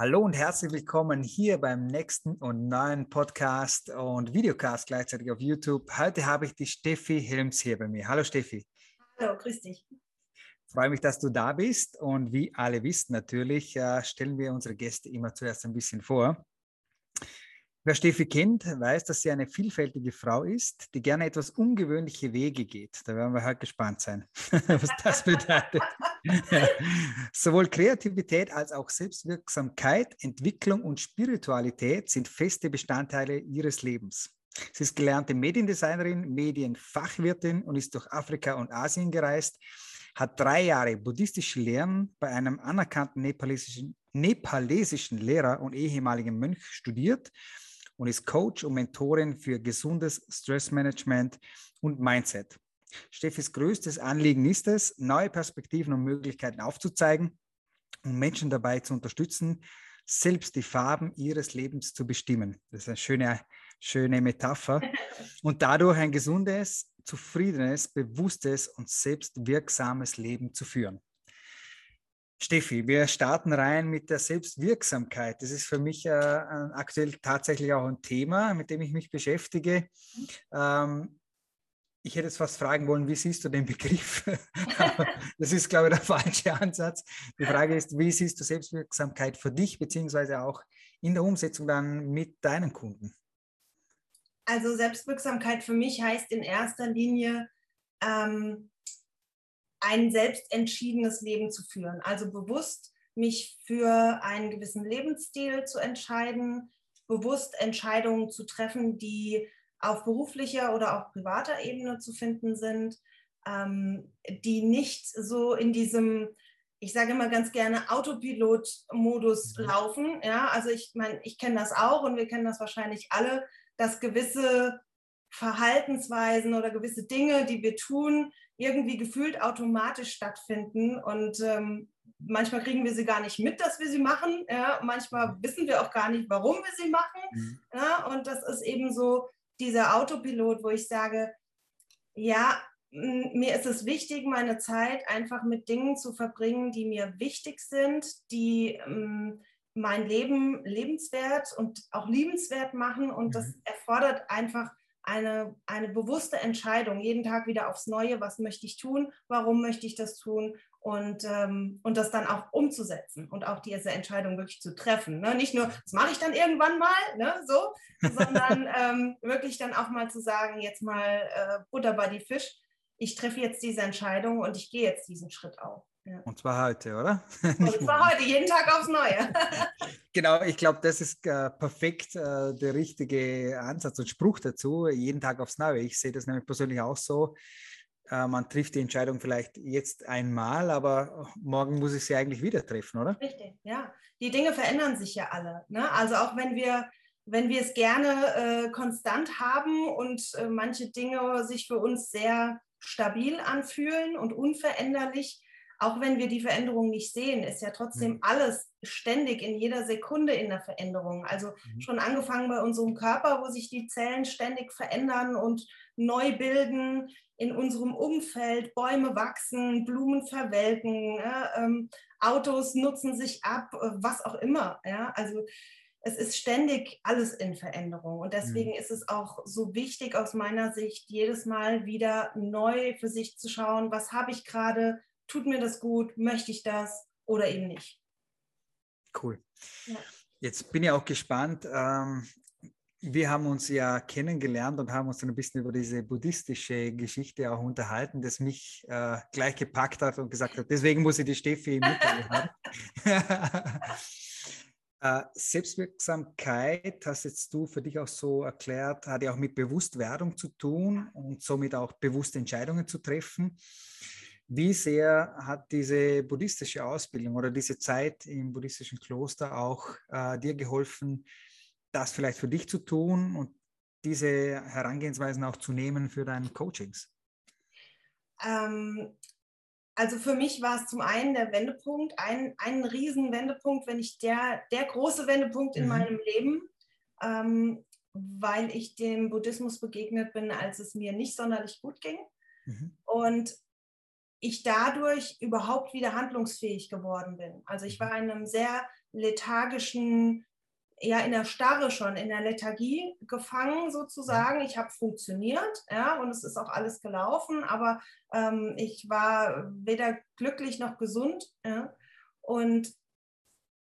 Hallo und herzlich willkommen hier beim nächsten und neuen Podcast und Videocast gleichzeitig auf YouTube. Heute habe ich die Steffi Helms hier bei mir. Hallo Steffi. Hallo, grüß dich. Ich freue mich, dass du da bist und wie alle wissen natürlich, äh, stellen wir unsere Gäste immer zuerst ein bisschen vor. Wer Steffi kennt, weiß, dass sie eine vielfältige Frau ist, die gerne etwas ungewöhnliche Wege geht. Da werden wir heute gespannt sein, was das bedeutet. Sowohl Kreativität als auch Selbstwirksamkeit, Entwicklung und Spiritualität sind feste Bestandteile ihres Lebens. Sie ist gelernte Mediendesignerin, Medienfachwirtin und ist durch Afrika und Asien gereist, hat drei Jahre buddhistische Lehren bei einem anerkannten nepalesischen, nepalesischen Lehrer und ehemaligen Mönch studiert und ist Coach und Mentorin für gesundes Stressmanagement und Mindset. Steffis größtes Anliegen ist es, neue Perspektiven und Möglichkeiten aufzuzeigen und Menschen dabei zu unterstützen, selbst die Farben ihres Lebens zu bestimmen. Das ist eine schöne, schöne Metapher. Und dadurch ein gesundes, zufriedenes, bewusstes und selbstwirksames Leben zu führen. Steffi, wir starten rein mit der Selbstwirksamkeit. Das ist für mich äh, aktuell tatsächlich auch ein Thema, mit dem ich mich beschäftige. Ähm, ich hätte jetzt fast fragen wollen, wie siehst du den Begriff? das ist, glaube ich, der falsche Ansatz. Die Frage ist, wie siehst du Selbstwirksamkeit für dich, beziehungsweise auch in der Umsetzung dann mit deinen Kunden? Also Selbstwirksamkeit für mich heißt in erster Linie, ähm, ein selbstentschiedenes Leben zu führen. Also bewusst mich für einen gewissen Lebensstil zu entscheiden, bewusst Entscheidungen zu treffen, die auf beruflicher oder auch privater Ebene zu finden sind, ähm, die nicht so in diesem, ich sage immer ganz gerne, Autopilot-Modus mhm. laufen. Ja, also ich meine, ich kenne das auch und wir kennen das wahrscheinlich alle, dass gewisse Verhaltensweisen oder gewisse Dinge, die wir tun, irgendwie gefühlt automatisch stattfinden und ähm, manchmal kriegen wir sie gar nicht mit, dass wir sie machen. Ja? Manchmal mhm. wissen wir auch gar nicht, warum wir sie machen. Mhm. Ja? Und das ist eben so dieser Autopilot, wo ich sage, ja, mir ist es wichtig, meine Zeit einfach mit Dingen zu verbringen, die mir wichtig sind, die ähm, mein Leben lebenswert und auch liebenswert machen. Und das mhm. erfordert einfach eine, eine bewusste Entscheidung, jeden Tag wieder aufs Neue, was möchte ich tun, warum möchte ich das tun und, ähm, und das dann auch umzusetzen und auch diese Entscheidung wirklich zu treffen. Ne? Nicht nur, das mache ich dann irgendwann mal, ne? so, sondern ähm, wirklich dann auch mal zu sagen, jetzt mal äh, Butter bei die Fisch, ich treffe jetzt diese Entscheidung und ich gehe jetzt diesen Schritt auch. Ja. Und zwar heute, oder? Und zwar heute, jeden Tag aufs Neue. genau, ich glaube, das ist äh, perfekt äh, der richtige Ansatz und Spruch dazu, jeden Tag aufs Neue. Ich sehe das nämlich persönlich auch so. Äh, man trifft die Entscheidung vielleicht jetzt einmal, aber morgen muss ich sie eigentlich wieder treffen, oder? Richtig, ja. Die Dinge verändern sich ja alle. Ne? Also auch wenn wir wenn wir es gerne äh, konstant haben und äh, manche Dinge sich für uns sehr stabil anfühlen und unveränderlich, auch wenn wir die Veränderung nicht sehen, ist ja trotzdem mhm. alles ständig in jeder Sekunde in der Veränderung. Also mhm. schon angefangen bei unserem Körper, wo sich die Zellen ständig verändern und neu bilden, in unserem Umfeld, Bäume wachsen, Blumen verwelken, ja, ähm, Autos nutzen sich ab, äh, was auch immer. Ja? Also es ist ständig alles in Veränderung. Und deswegen mhm. ist es auch so wichtig aus meiner Sicht, jedes Mal wieder neu für sich zu schauen, was habe ich gerade, tut mir das gut, möchte ich das oder eben nicht. Cool. Ja. Jetzt bin ich auch gespannt. Ähm, wir haben uns ja kennengelernt und haben uns dann ein bisschen über diese buddhistische Geschichte auch unterhalten, das mich äh, gleich gepackt hat und gesagt hat, deswegen muss ich die Steffi mitnehmen. äh, Selbstwirksamkeit, hast jetzt du für dich auch so erklärt, hat ja auch mit Bewusstwerdung zu tun und somit auch bewusste Entscheidungen zu treffen. Wie sehr hat diese buddhistische Ausbildung oder diese Zeit im buddhistischen Kloster auch äh, dir geholfen, das vielleicht für dich zu tun und diese Herangehensweisen auch zu nehmen für deine Coachings? Ähm, also für mich war es zum einen der Wendepunkt, ein, ein riesen Wendepunkt, wenn nicht der, der große Wendepunkt in mhm. meinem Leben, ähm, weil ich dem Buddhismus begegnet bin, als es mir nicht sonderlich gut ging. Mhm. Und ich dadurch überhaupt wieder handlungsfähig geworden bin. Also ich war in einem sehr lethargischen, ja in der Starre schon, in der Lethargie gefangen sozusagen. Ich habe funktioniert, ja, und es ist auch alles gelaufen, aber ähm, ich war weder glücklich noch gesund. Ja. Und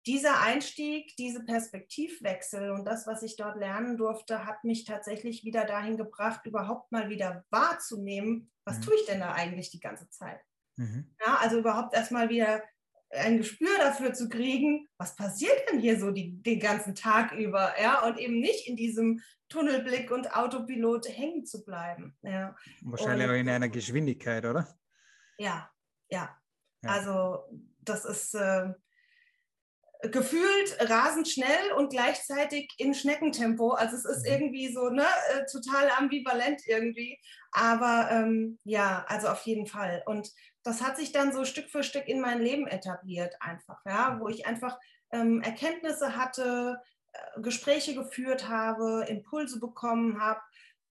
dieser Einstieg, diese Perspektivwechsel und das, was ich dort lernen durfte, hat mich tatsächlich wieder dahin gebracht, überhaupt mal wieder wahrzunehmen, was mhm. tue ich denn da eigentlich die ganze Zeit? Mhm. Ja, also überhaupt erstmal wieder ein Gespür dafür zu kriegen, was passiert denn hier so die, den ganzen Tag über, ja, und eben nicht in diesem Tunnelblick und Autopilot hängen zu bleiben. Ja. Wahrscheinlich und, auch in einer Geschwindigkeit, oder? Ja, ja. ja. Also das ist, äh, gefühlt rasend schnell und gleichzeitig in Schneckentempo. Also es ist mhm. irgendwie so ne, äh, total ambivalent irgendwie. Aber ähm, ja, also auf jeden Fall. Und das hat sich dann so Stück für Stück in mein Leben etabliert einfach, ja, wo ich einfach ähm, Erkenntnisse hatte, äh, Gespräche geführt habe, Impulse bekommen habe,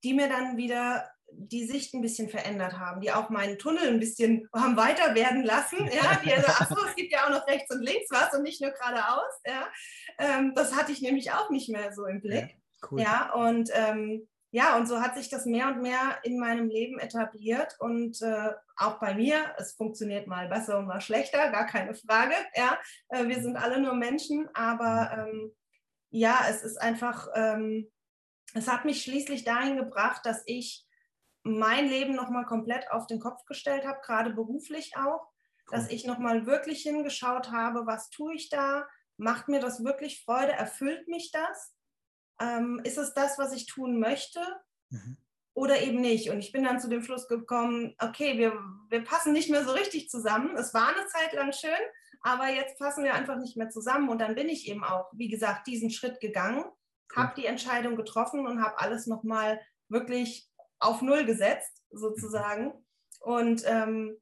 die mir dann wieder die Sicht ein bisschen verändert haben, die auch meinen Tunnel ein bisschen haben weiter werden lassen. Ja, die also, ach so, es gibt ja auch noch rechts und links was und nicht nur geradeaus. Ja, ähm, das hatte ich nämlich auch nicht mehr so im Blick. Ja, cool. ja und ähm, ja, und so hat sich das mehr und mehr in meinem Leben etabliert und äh, auch bei mir. Es funktioniert mal besser und mal schlechter, gar keine Frage. Ja, äh, wir sind alle nur Menschen, aber ähm, ja, es ist einfach, ähm, es hat mich schließlich dahin gebracht, dass ich mein Leben nochmal komplett auf den Kopf gestellt habe, gerade beruflich auch, dass ich nochmal wirklich hingeschaut habe, was tue ich da, macht mir das wirklich Freude, erfüllt mich das, ähm, ist es das, was ich tun möchte mhm. oder eben nicht. Und ich bin dann zu dem Schluss gekommen, okay, wir, wir passen nicht mehr so richtig zusammen. Es war eine Zeit lang schön, aber jetzt passen wir einfach nicht mehr zusammen. Und dann bin ich eben auch, wie gesagt, diesen Schritt gegangen, cool. habe die Entscheidung getroffen und habe alles nochmal wirklich auf Null gesetzt, sozusagen. Und ähm,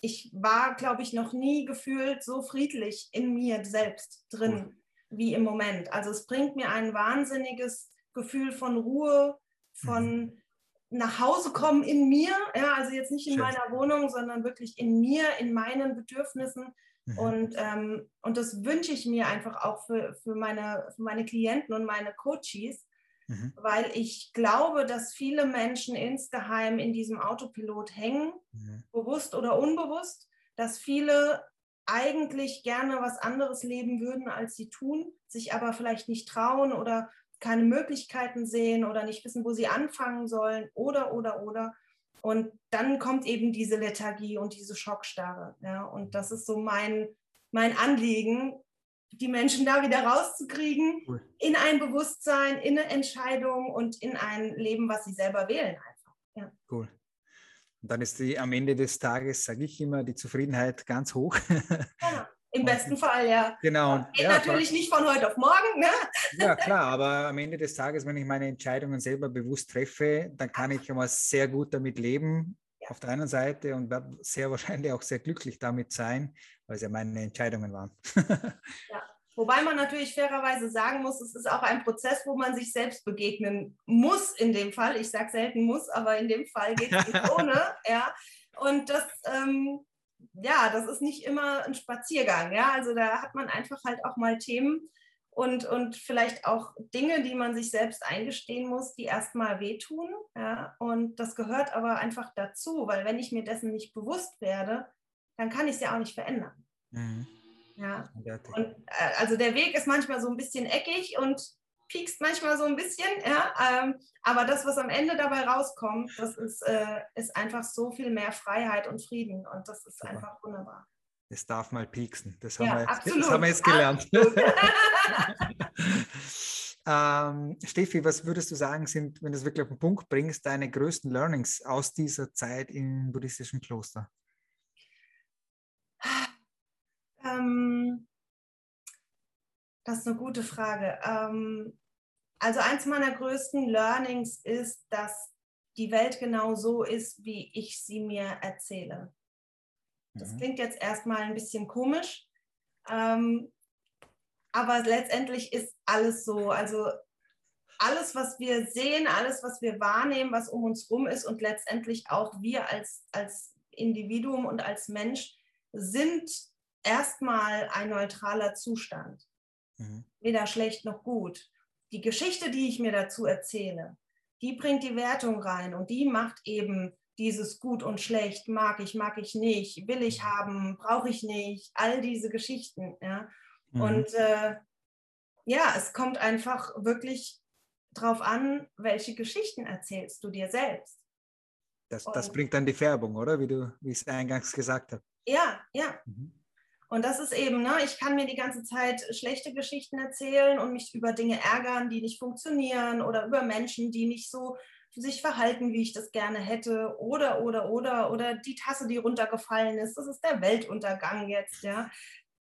ich war, glaube ich, noch nie gefühlt so friedlich in mir selbst drin wie im Moment. Also es bringt mir ein wahnsinniges Gefühl von Ruhe, von mhm. nach Hause kommen in mir, ja, also jetzt nicht in Schön. meiner Wohnung, sondern wirklich in mir, in meinen Bedürfnissen. Mhm. Und, ähm, und das wünsche ich mir einfach auch für, für, meine, für meine Klienten und meine Coaches, mhm. weil ich glaube, dass viele Menschen insgeheim in diesem Autopilot hängen, mhm. bewusst oder unbewusst, dass viele eigentlich gerne was anderes leben würden, als sie tun, sich aber vielleicht nicht trauen oder keine Möglichkeiten sehen oder nicht wissen, wo sie anfangen sollen oder, oder, oder. Und dann kommt eben diese Lethargie und diese Schockstarre. Ja? Und das ist so mein, mein Anliegen, die Menschen da wieder rauszukriegen, cool. in ein Bewusstsein, in eine Entscheidung und in ein Leben, was sie selber wählen einfach. Ja. Cool. Und dann ist die am Ende des Tages, sage ich immer, die Zufriedenheit ganz hoch. Ja, Im besten Fall, ja. Genau. Geht ja, natürlich nicht von heute auf morgen. Ne? Ja, klar, aber am Ende des Tages, wenn ich meine Entscheidungen selber bewusst treffe, dann kann ich immer sehr gut damit leben, auf der einen Seite und werde sehr wahrscheinlich auch sehr glücklich damit sein, weil es ja meine Entscheidungen waren. ja. Wobei man natürlich fairerweise sagen muss, es ist auch ein Prozess, wo man sich selbst begegnen muss in dem Fall. Ich sage selten muss, aber in dem Fall geht es nicht ohne. Ja. Und das, ähm, ja, das ist nicht immer ein Spaziergang. Ja. Also da hat man einfach halt auch mal Themen, und, und vielleicht auch Dinge, die man sich selbst eingestehen muss, die erstmal wehtun. Ja? Und das gehört aber einfach dazu, weil wenn ich mir dessen nicht bewusst werde, dann kann ich es ja auch nicht verändern. Mhm. Ja. Und, äh, also der Weg ist manchmal so ein bisschen eckig und piekst manchmal so ein bisschen, ja, ähm, aber das, was am Ende dabei rauskommt, das ist, äh, ist einfach so viel mehr Freiheit und Frieden und das ist Super. einfach wunderbar. Es darf mal pieksen. Das haben, ja, wir, jetzt, das haben wir jetzt gelernt. ähm, Steffi, was würdest du sagen, sind, wenn du es wirklich auf den Punkt bringst, deine größten Learnings aus dieser Zeit im buddhistischen Kloster? Ähm, das ist eine gute Frage. Ähm, also eins meiner größten Learnings ist, dass die Welt genau so ist, wie ich sie mir erzähle. Das mhm. klingt jetzt erstmal ein bisschen komisch, ähm, aber letztendlich ist alles so. Also alles, was wir sehen, alles, was wir wahrnehmen, was um uns rum ist und letztendlich auch wir als, als Individuum und als Mensch sind erstmal ein neutraler Zustand. Mhm. Weder schlecht noch gut. Die Geschichte, die ich mir dazu erzähle, die bringt die Wertung rein und die macht eben dieses gut und schlecht, mag ich, mag ich nicht, will ich haben, brauche ich nicht, all diese Geschichten. Ja? Mhm. Und äh, ja, es kommt einfach wirklich drauf an, welche Geschichten erzählst du dir selbst. Das, das bringt dann die Färbung, oder? Wie du, wie ich es eingangs gesagt habe. Ja, ja. Mhm. Und das ist eben, ne, ich kann mir die ganze Zeit schlechte Geschichten erzählen und mich über Dinge ärgern, die nicht funktionieren oder über Menschen, die nicht so sich verhalten, wie ich das gerne hätte, oder, oder, oder, oder die Tasse, die runtergefallen ist, das ist der Weltuntergang jetzt, ja,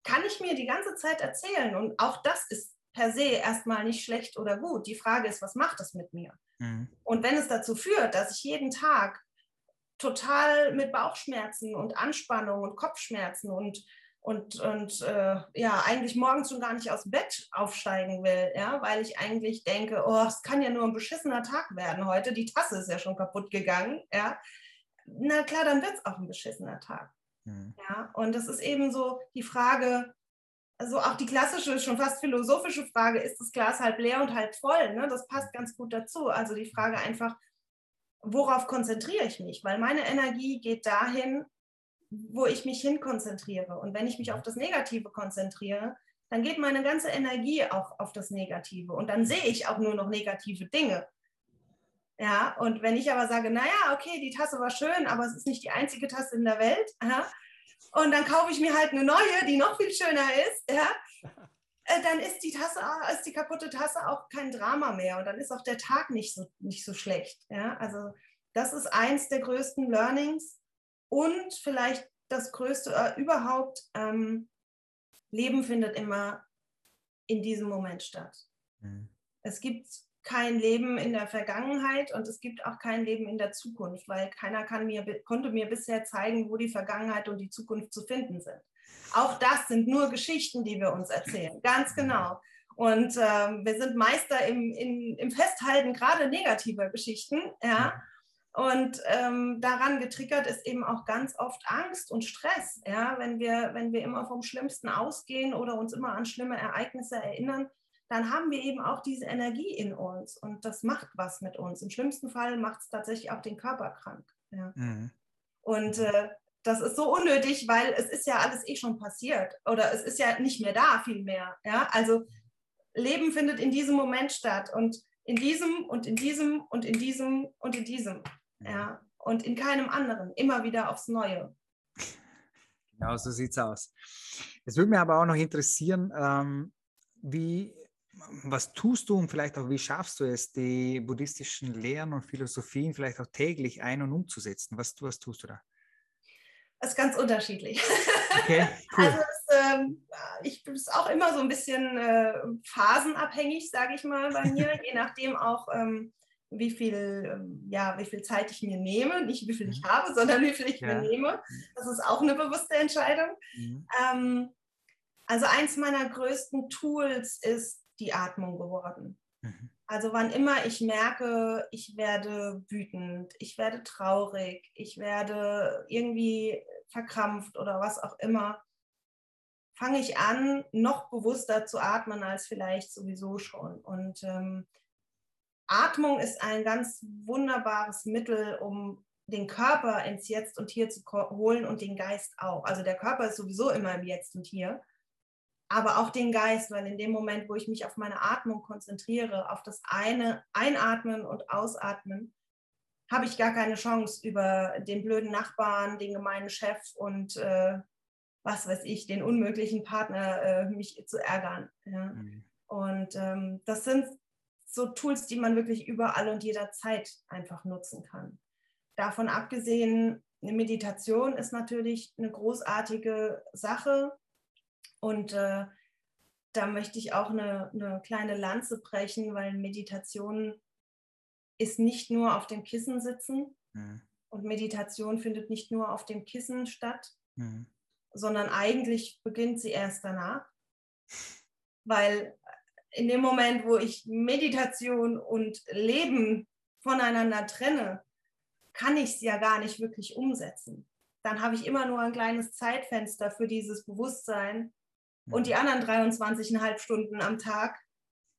kann ich mir die ganze Zeit erzählen. Und auch das ist per se erstmal nicht schlecht oder gut. Die Frage ist, was macht das mit mir? Mhm. Und wenn es dazu führt, dass ich jeden Tag total mit Bauchschmerzen und Anspannung und Kopfschmerzen und und, und äh, ja, eigentlich morgens schon gar nicht aus dem Bett aufsteigen will, ja, weil ich eigentlich denke, oh, es kann ja nur ein beschissener Tag werden heute, die Tasse ist ja schon kaputt gegangen, ja. Na klar, dann wird es auch ein beschissener Tag. Mhm. Ja, und das ist eben so die Frage, also auch die klassische, schon fast philosophische Frage, ist das Glas halb leer und halb voll? Ne? Das passt ganz gut dazu. Also die Frage einfach, worauf konzentriere ich mich? Weil meine Energie geht dahin, wo ich mich hin konzentriere. Und wenn ich mich auf das Negative konzentriere, dann geht meine ganze Energie auch auf das Negative. Und dann sehe ich auch nur noch negative Dinge. Ja, und wenn ich aber sage, naja, okay, die Tasse war schön, aber es ist nicht die einzige Tasse in der Welt, ja, und dann kaufe ich mir halt eine neue, die noch viel schöner ist, ja, äh, dann ist die Tasse, ist die kaputte Tasse auch kein Drama mehr und dann ist auch der Tag nicht so, nicht so schlecht. Ja, also das ist eins der größten Learnings, und vielleicht das Größte äh, überhaupt, ähm, Leben findet immer in diesem Moment statt. Mhm. Es gibt kein Leben in der Vergangenheit und es gibt auch kein Leben in der Zukunft, weil keiner kann mir, konnte mir bisher zeigen, wo die Vergangenheit und die Zukunft zu finden sind. Auch das sind nur Geschichten, die wir uns erzählen, ganz mhm. genau. Und ähm, wir sind Meister im, in, im Festhalten gerade negativer Geschichten. Ja? Und ähm, daran getriggert ist eben auch ganz oft Angst und Stress. Ja? Wenn, wir, wenn wir immer vom Schlimmsten ausgehen oder uns immer an schlimme Ereignisse erinnern, dann haben wir eben auch diese Energie in uns und das macht was mit uns. Im schlimmsten Fall macht es tatsächlich auch den Körper krank. Ja? Mhm. Und äh, das ist so unnötig, weil es ist ja alles eh schon passiert oder es ist ja nicht mehr da vielmehr. Ja? Also Leben findet in diesem Moment statt und in diesem und in diesem und in diesem und in diesem. Ja, und in keinem anderen, immer wieder aufs Neue. Genau, so sieht es aus. Es würde mich aber auch noch interessieren, ähm, wie, was tust du und vielleicht auch, wie schaffst du es, die buddhistischen Lehren und Philosophien vielleicht auch täglich ein- und umzusetzen? Was, was tust du da? Das ist ganz unterschiedlich. Okay, cool. Also es, ähm, ich bin auch immer so ein bisschen äh, phasenabhängig, sage ich mal bei mir, je nachdem auch, ähm, wie viel, ähm, ja, wie viel Zeit ich mir nehme, nicht wie viel ich mhm. habe, sondern wie viel ich ja. mir nehme. Das ist auch eine bewusste Entscheidung. Mhm. Ähm, also eins meiner größten Tools ist die Atmung geworden. Mhm. Also wann immer ich merke, ich werde wütend, ich werde traurig, ich werde irgendwie verkrampft oder was auch immer, fange ich an, noch bewusster zu atmen als vielleicht sowieso schon. Und ähm, Atmung ist ein ganz wunderbares Mittel, um den Körper ins Jetzt und Hier zu holen und den Geist auch. Also der Körper ist sowieso immer im Jetzt und Hier, aber auch den Geist, weil in dem Moment, wo ich mich auf meine Atmung konzentriere, auf das eine Einatmen und Ausatmen, habe ich gar keine Chance, über den blöden Nachbarn, den gemeinen Chef und äh, was weiß ich, den unmöglichen Partner äh, mich zu ärgern. Ja? Mhm. Und ähm, das sind so Tools, die man wirklich überall und jederzeit einfach nutzen kann. Davon abgesehen, eine Meditation ist natürlich eine großartige Sache und äh, da möchte ich auch eine, eine kleine Lanze brechen, weil Meditation ist nicht nur auf dem Kissen sitzen mhm. und Meditation findet nicht nur auf dem Kissen statt, mhm. sondern eigentlich beginnt sie erst danach, weil in dem Moment, wo ich Meditation und Leben voneinander trenne, kann ich es ja gar nicht wirklich umsetzen. dann habe ich immer nur ein kleines Zeitfenster für dieses Bewusstsein. Und die anderen 23,5 Stunden am Tag,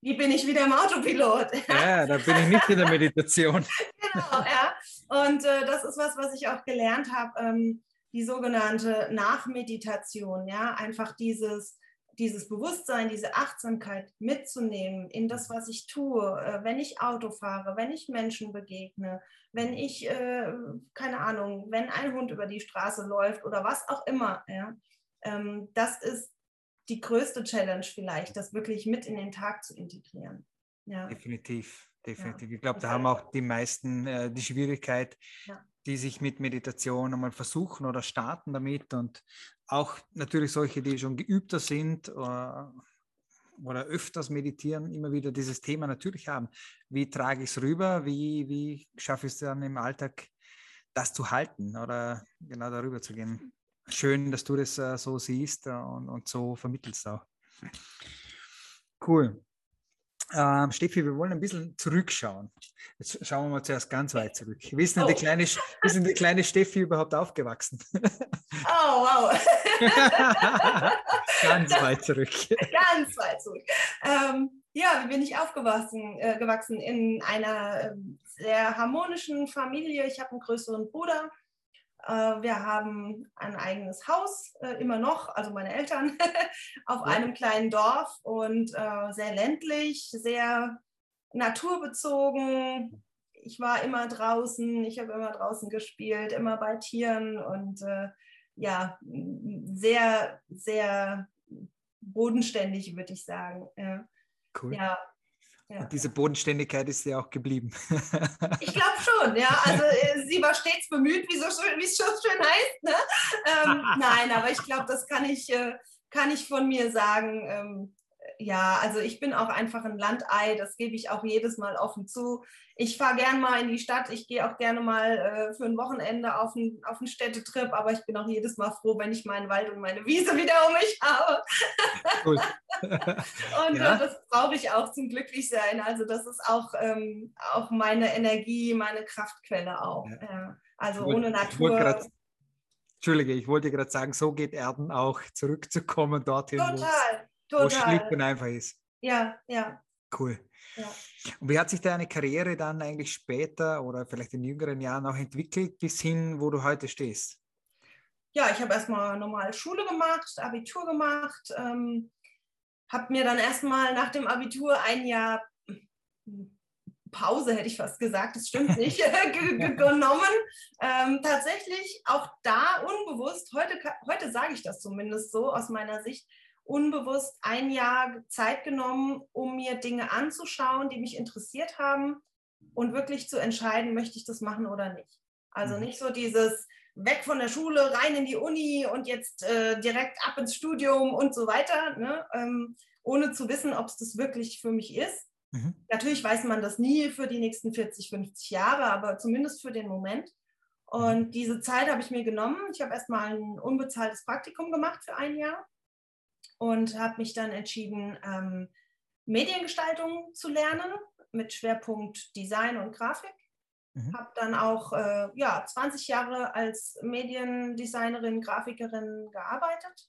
die bin ich wieder im Autopilot. Ja, da bin ich nicht in der Meditation. genau, ja. Und äh, das ist was, was ich auch gelernt habe, ähm, die sogenannte Nachmeditation, ja, einfach dieses, dieses Bewusstsein, diese Achtsamkeit mitzunehmen in das, was ich tue, äh, wenn ich Auto fahre, wenn ich Menschen begegne, wenn ich, äh, keine Ahnung, wenn ein Hund über die Straße läuft oder was auch immer. Ja. Ähm, das ist die größte Challenge vielleicht, das wirklich mit in den Tag zu integrieren. Ja. Definitiv, definitiv. Ja. Ich glaube, da haben auch die meisten äh, die Schwierigkeit, ja. die sich mit Meditation einmal versuchen oder starten damit und auch natürlich solche, die schon geübter sind oder, äh, oder öfters meditieren, immer wieder dieses Thema natürlich haben. Wie trage ich es rüber? Wie, wie schaffe ich es dann im Alltag, das zu halten oder genau darüber zu gehen? schön, dass du das äh, so siehst äh, und, und, so vermittelst auch. Cool. Ähm, Steffi, wir wollen ein bisschen zurückschauen. Jetzt schauen wir mal zuerst ganz weit zurück. Wie ist denn, oh. die, kleine, wie ist denn die kleine Steffi überhaupt aufgewachsen? Oh, wow. ganz weit zurück. Ganz weit zurück. Ähm, ja, wie bin ich aufgewachsen? Äh, gewachsen in einer äh, sehr harmonischen Familie. Ich habe einen größeren Bruder wir haben ein eigenes Haus, äh, immer noch, also meine Eltern, auf ja. einem kleinen Dorf und äh, sehr ländlich, sehr naturbezogen. Ich war immer draußen, ich habe immer draußen gespielt, immer bei Tieren und ja, sehr, sehr bodenständig, würde ich sagen. Cool. Ja, ja. Und diese Bodenständigkeit ist ja auch geblieben. ich glaube schon, ja. Also äh, sie war stets bemüht, wie, so schön, es so schön heißt. Ne? Ähm, nein, aber ich glaube, das kann ich, äh, kann ich von mir sagen. Ähm, ja, also ich bin auch einfach ein Landei, das gebe ich auch jedes Mal offen zu. Ich fahre gern mal in die Stadt, ich gehe auch gerne mal äh, für ein Wochenende auf einen, auf einen Städtetrip, aber ich bin auch jedes Mal froh, wenn ich meinen Wald und meine Wiese wieder um mich habe. Cool. und ja. äh, das brauche ich auch zum Glücklichsein. Also das ist auch, ähm, auch meine Energie, meine Kraftquelle auch. Ja. Also ohne Natur. Entschuldige, ich wollte gerade sagen, so geht Erden auch zurückzukommen dorthin. Total, Total. Wo es schlicht und einfach ist. Ja, ja. Cool. Ja. Und wie hat sich deine Karriere dann eigentlich später oder vielleicht in jüngeren Jahren auch entwickelt, bis hin, wo du heute stehst? Ja, ich habe erstmal normale Schule gemacht, Abitur gemacht, ähm, habe mir dann erstmal nach dem Abitur ein Jahr Pause, hätte ich fast gesagt, das stimmt nicht, genommen. Ähm, tatsächlich auch da unbewusst, heute, heute sage ich das zumindest so aus meiner Sicht, unbewusst ein Jahr Zeit genommen, um mir Dinge anzuschauen, die mich interessiert haben und wirklich zu entscheiden, möchte ich das machen oder nicht. Also mhm. nicht so dieses weg von der Schule, rein in die Uni und jetzt äh, direkt ab ins Studium und so weiter, ne? ähm, ohne zu wissen, ob es das wirklich für mich ist. Mhm. Natürlich weiß man das nie für die nächsten 40, 50 Jahre, aber zumindest für den Moment. Mhm. Und diese Zeit habe ich mir genommen. Ich habe erstmal ein unbezahltes Praktikum gemacht für ein Jahr und habe mich dann entschieden, ähm, Mediengestaltung zu lernen mit Schwerpunkt Design und Grafik. Mhm. Habe dann auch äh, ja, 20 Jahre als Mediendesignerin, Grafikerin gearbeitet.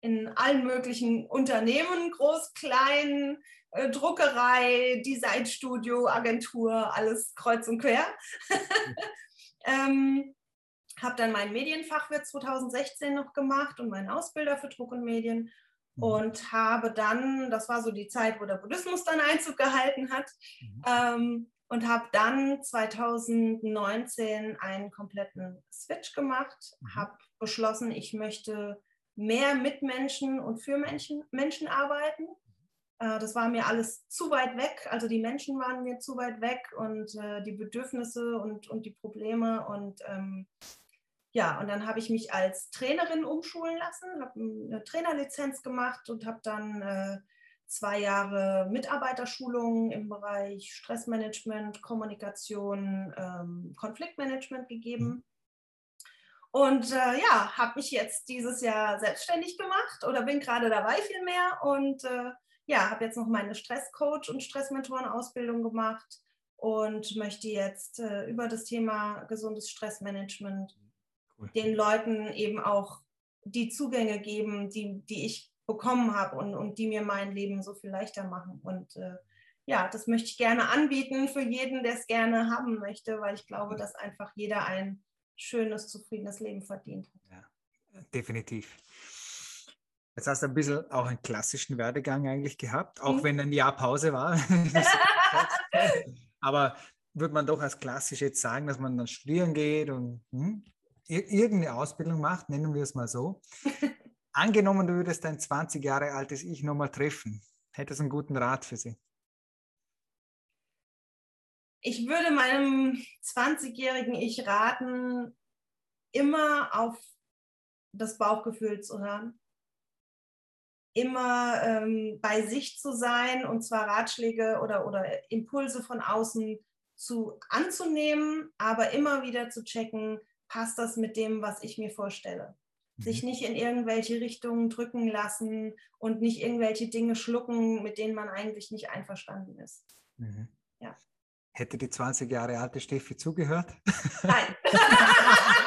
In allen möglichen Unternehmen, groß, klein, äh, Druckerei, Designstudio, Agentur, alles kreuz und quer. Mhm. ähm, habe dann meinen Medienfachwirt 2016 noch gemacht und meinen Ausbilder für Druck und Medien. Und habe dann, das war so die Zeit, wo der Buddhismus dann Einzug gehalten hat, mhm. ähm, und habe dann 2019 einen kompletten Switch gemacht, mhm. habe beschlossen, ich möchte mehr mit Menschen und für Menschen, Menschen arbeiten. Äh, das war mir alles zu weit weg, also die Menschen waren mir zu weit weg und äh, die Bedürfnisse und, und die Probleme und ähm, ja, und dann habe ich mich als Trainerin umschulen lassen, habe eine Trainerlizenz gemacht und habe dann äh, zwei Jahre Mitarbeiterschulungen im Bereich Stressmanagement, Kommunikation, ähm, Konfliktmanagement gegeben. Und äh, ja, habe mich jetzt dieses Jahr selbstständig gemacht oder bin gerade dabei vielmehr und äh, ja, habe jetzt noch meine Stresscoach und Stressmentoren-Ausbildung gemacht und möchte jetzt äh, über das Thema gesundes Stressmanagement cool. den Leuten eben auch die Zugänge geben, die, die ich bekommen habe und, und die mir mein Leben so viel leichter machen. Und äh, ja, das möchte ich gerne anbieten für jeden, der es gerne haben möchte, weil ich glaube, dass einfach jeder ein schönes, zufriedenes Leben verdient hat. Ja, definitiv. Jetzt hast du ein bisschen auch einen klassischen Werdegang eigentlich gehabt, auch mhm. wenn ein Jahr Pause war. Aber würde man doch als klassisch jetzt sagen, dass man dann studieren geht und hm, irgendeine Ausbildung macht, nennen wir es mal so. Angenommen, du würdest dein 20 Jahre altes Ich nochmal treffen, hättest du einen guten Rat für sie? Ich würde meinem 20-jährigen Ich raten, immer auf das Bauchgefühl zu hören, immer ähm, bei sich zu sein und zwar Ratschläge oder, oder Impulse von außen zu anzunehmen, aber immer wieder zu checken, passt das mit dem, was ich mir vorstelle. Mhm. Sich nicht in irgendwelche Richtungen drücken lassen und nicht irgendwelche Dinge schlucken, mit denen man eigentlich nicht einverstanden ist. Mhm. Ja. Hätte die 20 Jahre alte Steffi zugehört? Nein.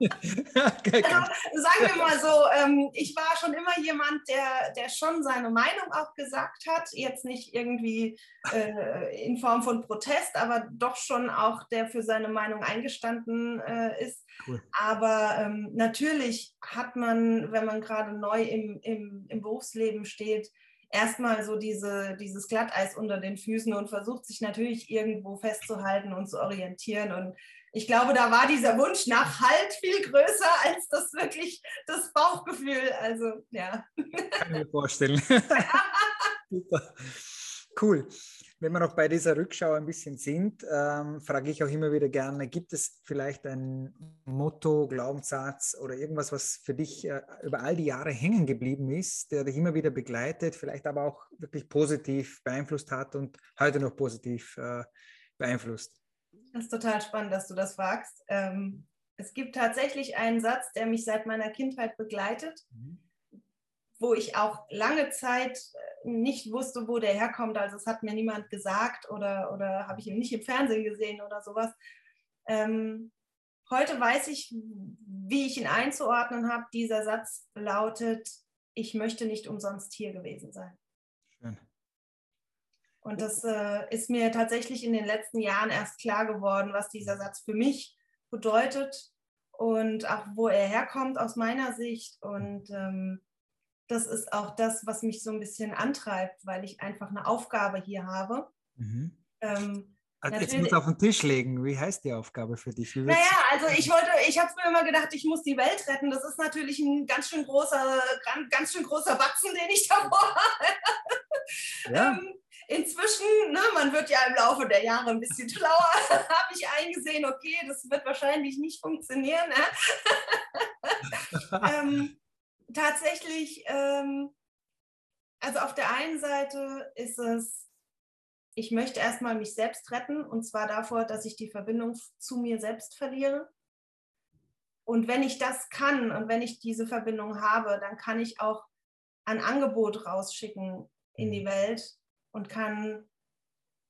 also, sagen wir mal so, ähm, ich war schon immer jemand, der, der schon seine Meinung auch gesagt hat. Jetzt nicht irgendwie äh, in Form von Protest, aber doch schon auch, der für seine Meinung eingestanden äh, ist. Cool. Aber ähm, natürlich hat man, wenn man gerade neu im, im, im Berufsleben steht, erstmal so diese, dieses Glatteis unter den Füßen und versucht sich natürlich irgendwo festzuhalten und zu orientieren. Und ich glaube, da war dieser Wunsch nach Halt viel größer als das wirklich das Bauchgefühl. Also ja. Kann ich mir vorstellen. Super. Cool. Wenn wir noch bei dieser Rückschau ein bisschen sind, ähm, frage ich auch immer wieder gerne, gibt es vielleicht ein Motto, Glaubenssatz oder irgendwas, was für dich äh, über all die Jahre hängen geblieben ist, der dich immer wieder begleitet, vielleicht aber auch wirklich positiv beeinflusst hat und heute noch positiv äh, beeinflusst? Das ist total spannend, dass du das fragst. Ähm, es gibt tatsächlich einen Satz, der mich seit meiner Kindheit begleitet, mhm. wo ich auch lange Zeit äh, nicht wusste, wo der herkommt. Also es hat mir niemand gesagt oder, oder habe ich ihn nicht im Fernsehen gesehen oder sowas. Ähm, heute weiß ich, wie ich ihn einzuordnen habe. Dieser Satz lautet, ich möchte nicht umsonst hier gewesen sein. Und das äh, ist mir tatsächlich in den letzten Jahren erst klar geworden, was dieser Satz für mich bedeutet und auch wo er herkommt aus meiner Sicht. Und ähm, das ist auch das, was mich so ein bisschen antreibt, weil ich einfach eine Aufgabe hier habe. Mhm. Ähm, also jetzt muss auf den Tisch legen. Wie heißt die Aufgabe für dich? Naja, also ich wollte, ich habe mir immer gedacht, ich muss die Welt retten. Das ist natürlich ein ganz schön großer, ganz, ganz schön großer Batzen, den ich davor habe. Ja. ähm, inzwischen, ne, man wird ja im Laufe der Jahre ein bisschen schlauer, habe ich eingesehen, okay, das wird wahrscheinlich nicht funktionieren. Ne? ähm, tatsächlich, ähm, also auf der einen Seite ist es, ich möchte erstmal mich selbst retten und zwar davor, dass ich die Verbindung zu mir selbst verliere. Und wenn ich das kann und wenn ich diese Verbindung habe, dann kann ich auch ein Angebot rausschicken in die mhm. Welt, und kann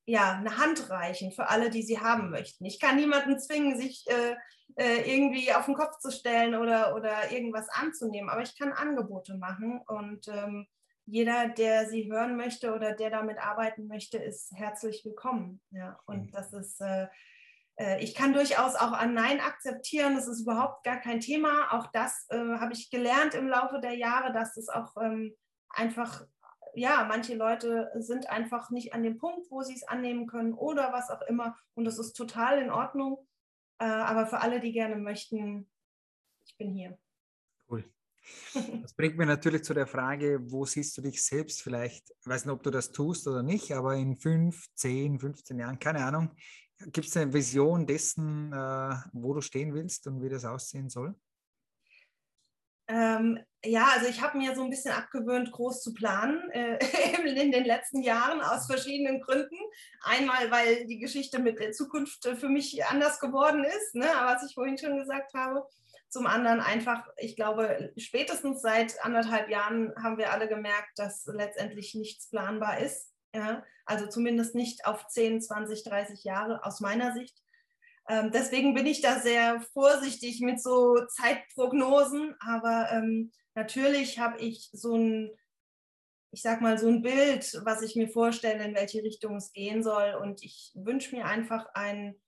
ja eine Hand reichen für alle, die sie haben möchten. Ich kann niemanden zwingen, sich äh, äh, irgendwie auf den Kopf zu stellen oder, oder irgendwas anzunehmen, aber ich kann Angebote machen und ähm, jeder, der sie hören möchte oder der damit arbeiten möchte, ist herzlich willkommen. Ja, und mhm. das ist äh, äh, ich kann durchaus auch ein Nein akzeptieren, das ist überhaupt gar kein Thema. Auch das äh, habe ich gelernt im Laufe der Jahre, dass es auch ähm, einfach ja, manche Leute sind einfach nicht an dem Punkt, wo sie es annehmen können oder was auch immer. Und das ist total in Ordnung. Äh, aber für alle, die gerne möchten, ich bin hier. Cool. Das bringt mir natürlich zu der Frage, wo siehst du dich selbst vielleicht, ich weiß nicht, ob du das tust oder nicht, aber in fünf, zehn, 15 Jahren, keine Ahnung, gibt es eine Vision dessen, äh, wo du stehen willst und wie das aussehen soll? Ähm, ja, also ich habe mir so ein bisschen abgewöhnt, groß zu planen äh, in den letzten Jahren aus verschiedenen Gründen. Einmal, weil die Geschichte mit der Zukunft äh, für mich anders geworden ist, ne, was ich vorhin schon gesagt habe. Zum anderen einfach, ich glaube, spätestens seit anderthalb Jahren haben wir alle gemerkt, dass letztendlich nichts planbar ist. Ja? Also zumindest nicht auf 10, 20, 30 Jahre aus meiner Sicht. Ähm, deswegen bin ich da sehr vorsichtig mit so Zeitprognosen. Aber ähm, natürlich habe ich so ein, ich sag mal, so ein Bild, was ich mir vorstelle, in welche Richtung es gehen soll. Und ich wünsche mir einfach ein,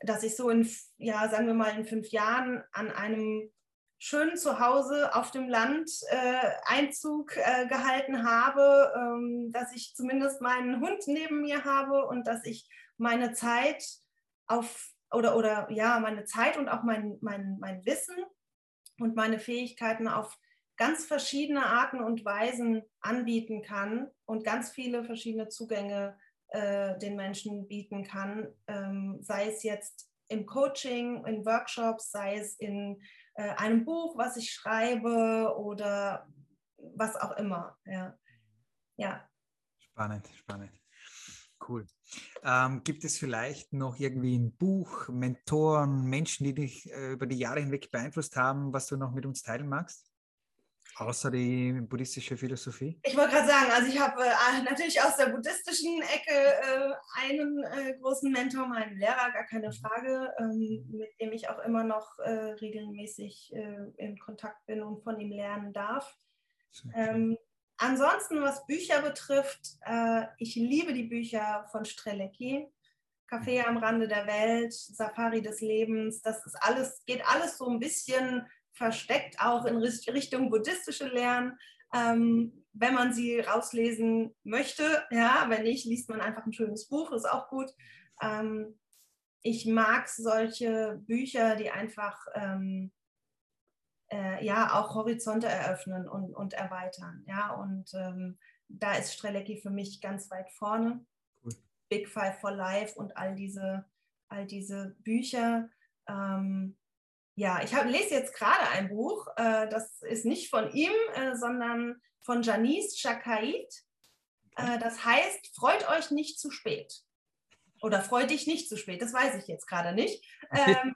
dass ich so in, ja, sagen wir mal, in fünf Jahren an einem schönen Zuhause auf dem Land äh, Einzug äh, gehalten habe, ähm, dass ich zumindest meinen Hund neben mir habe und dass ich meine Zeit auf oder, oder ja, meine Zeit und auch mein, mein, mein Wissen und meine Fähigkeiten auf ganz verschiedene Arten und Weisen anbieten kann und ganz viele verschiedene Zugänge äh, den Menschen bieten kann, ähm, sei es jetzt im Coaching, in Workshops, sei es in äh, einem Buch, was ich schreibe oder was auch immer. Ja. ja. Spannend, spannend. Cool. Ähm, gibt es vielleicht noch irgendwie ein Buch, Mentoren, Menschen, die dich äh, über die Jahre hinweg beeinflusst haben, was du noch mit uns teilen magst? Außer die buddhistische Philosophie? Ich wollte gerade sagen, also ich habe äh, natürlich aus der buddhistischen Ecke äh, einen äh, großen Mentor, meinen Lehrer, gar keine mhm. Frage, ähm, mit dem ich auch immer noch äh, regelmäßig äh, in Kontakt bin und von ihm lernen darf. Ähm, ansonsten, was Bücher betrifft, äh, ich liebe die Bücher von Strelecki. Café am Rande der Welt, Safari des Lebens, das ist alles, geht alles so ein bisschen versteckt auch in Richtung buddhistische Lehren. Ähm, wenn man sie rauslesen möchte, ja, wenn nicht, liest man einfach ein schönes Buch, ist auch gut. Ähm, ich mag solche Bücher, die einfach ähm, äh, ja auch Horizonte eröffnen und, und erweitern. Ja, und ähm, da ist Strelecki für mich ganz weit vorne. Cool. Big Five for Life und all diese, all diese Bücher. Ähm, ja, ich hab, lese jetzt gerade ein Buch, äh, das ist nicht von ihm, äh, sondern von Janice Chakait. Äh, das heißt, freut euch nicht zu spät. Oder freut dich nicht zu spät, das weiß ich jetzt gerade nicht. Ähm,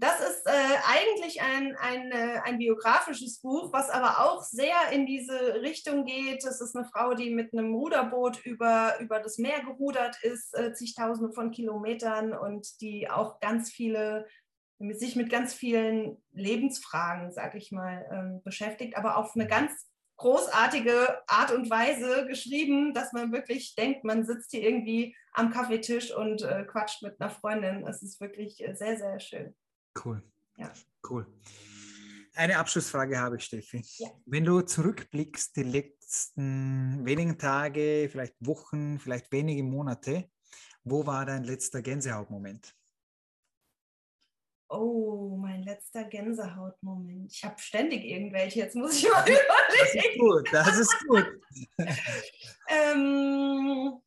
das ist äh, eigentlich ein, ein, äh, ein biografisches Buch, was aber auch sehr in diese Richtung geht. Es ist eine Frau, die mit einem Ruderboot über, über das Meer gerudert ist, äh, zigtausende von Kilometern und die auch ganz viele sich mit ganz vielen Lebensfragen, sag ich mal, ähm, beschäftigt, aber auf eine ganz großartige Art und Weise geschrieben, dass man wirklich denkt, man sitzt hier irgendwie am Kaffeetisch und äh, quatscht mit einer Freundin. Es ist wirklich äh, sehr, sehr schön. Cool. Ja. Cool. Eine Abschlussfrage habe ich, Steffi. Ja. Wenn du zurückblickst, die letzten wenigen Tage, vielleicht Wochen, vielleicht wenige Monate, wo war dein letzter Gänsehautmoment? Oh, mein letzter Gänsehautmoment. Ich habe ständig irgendwelche, jetzt muss ich mal überlegen. Das ist gut, das ist gut. ähm,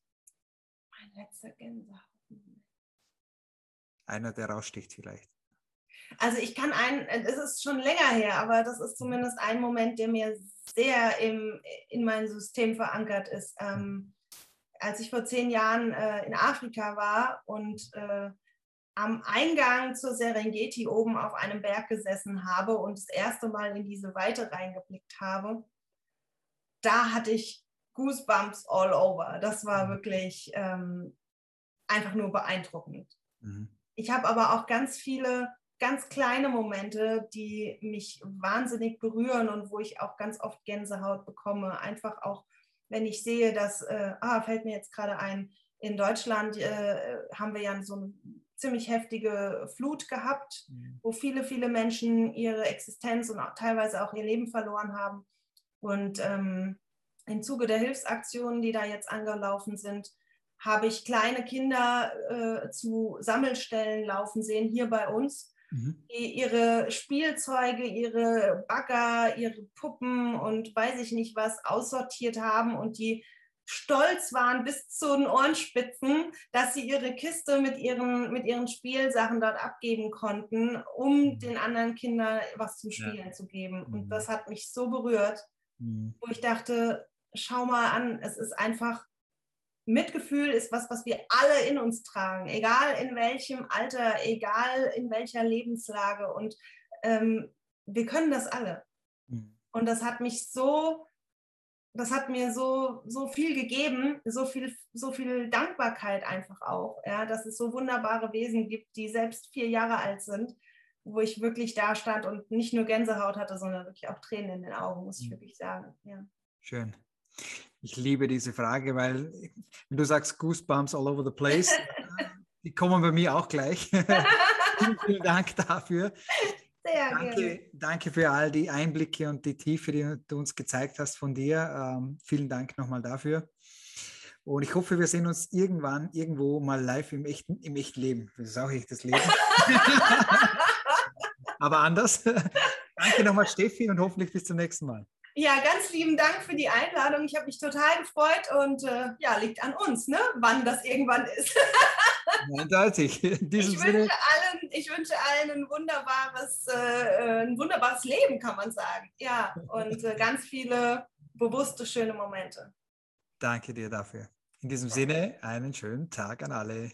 mein letzter Gänsehautmoment. Einer, der raussticht vielleicht. Also ich kann einen, es ist schon länger her, aber das ist zumindest ein Moment, der mir sehr im, in mein System verankert ist. Ähm, als ich vor zehn Jahren äh, in Afrika war und äh, am Eingang zur Serengeti oben auf einem Berg gesessen habe und das erste Mal in diese Weite reingeblickt habe, da hatte ich Goosebumps all over. Das war mhm. wirklich ähm, einfach nur beeindruckend. Mhm. Ich habe aber auch ganz viele ganz kleine Momente, die mich wahnsinnig berühren und wo ich auch ganz oft Gänsehaut bekomme. Einfach auch, wenn ich sehe, dass, äh, ah, fällt mir jetzt gerade ein, in Deutschland äh, haben wir ja so ein ziemlich heftige Flut gehabt, mhm. wo viele, viele Menschen ihre Existenz und auch teilweise auch ihr Leben verloren haben. Und ähm, im Zuge der Hilfsaktionen, die da jetzt angelaufen sind, habe ich kleine Kinder äh, zu Sammelstellen laufen sehen, hier bei uns, mhm. die ihre Spielzeuge, ihre Bagger, ihre Puppen und weiß ich nicht was aussortiert haben und die stolz waren bis zu den Ohrenspitzen, dass sie ihre Kiste mit ihren, mit ihren Spielsachen dort abgeben konnten, um mhm. den anderen Kindern was zum Spielen ja. zu geben. Und mhm. das hat mich so berührt, mhm. wo ich dachte, schau mal an, es ist einfach, Mitgefühl ist was, was wir alle in uns tragen, egal in welchem Alter, egal in welcher Lebenslage. Und ähm, wir können das alle. Mhm. Und das hat mich so das hat mir so, so viel gegeben, so viel, so viel Dankbarkeit einfach auch, ja, dass es so wunderbare Wesen gibt, die selbst vier Jahre alt sind, wo ich wirklich da stand und nicht nur Gänsehaut hatte, sondern wirklich auch Tränen in den Augen, muss ich mhm. wirklich sagen. Ja. Schön. Ich liebe diese Frage, weil wenn du sagst Goosebumps all over the place, die kommen bei mir auch gleich. vielen, vielen Dank dafür. Sehr danke, gerne. danke für all die Einblicke und die Tiefe, die du uns gezeigt hast von dir. Ähm, vielen Dank nochmal dafür. Und ich hoffe, wir sehen uns irgendwann irgendwo mal live im echten, im echten Leben. Das ist auch echtes Leben. Aber anders. danke nochmal, Steffi, und hoffentlich bis zum nächsten Mal. Ja, ganz lieben Dank für die Einladung. Ich habe mich total gefreut und äh, ja, liegt an uns, ne? wann das irgendwann ist. Eindeutig. ich, wünsche allen, ich wünsche allen ein wunderbares, äh, äh, ein wunderbares Leben, kann man sagen. Ja, und äh, ganz viele bewusste, schöne Momente. Danke dir dafür. In diesem Sinne, einen schönen Tag an alle.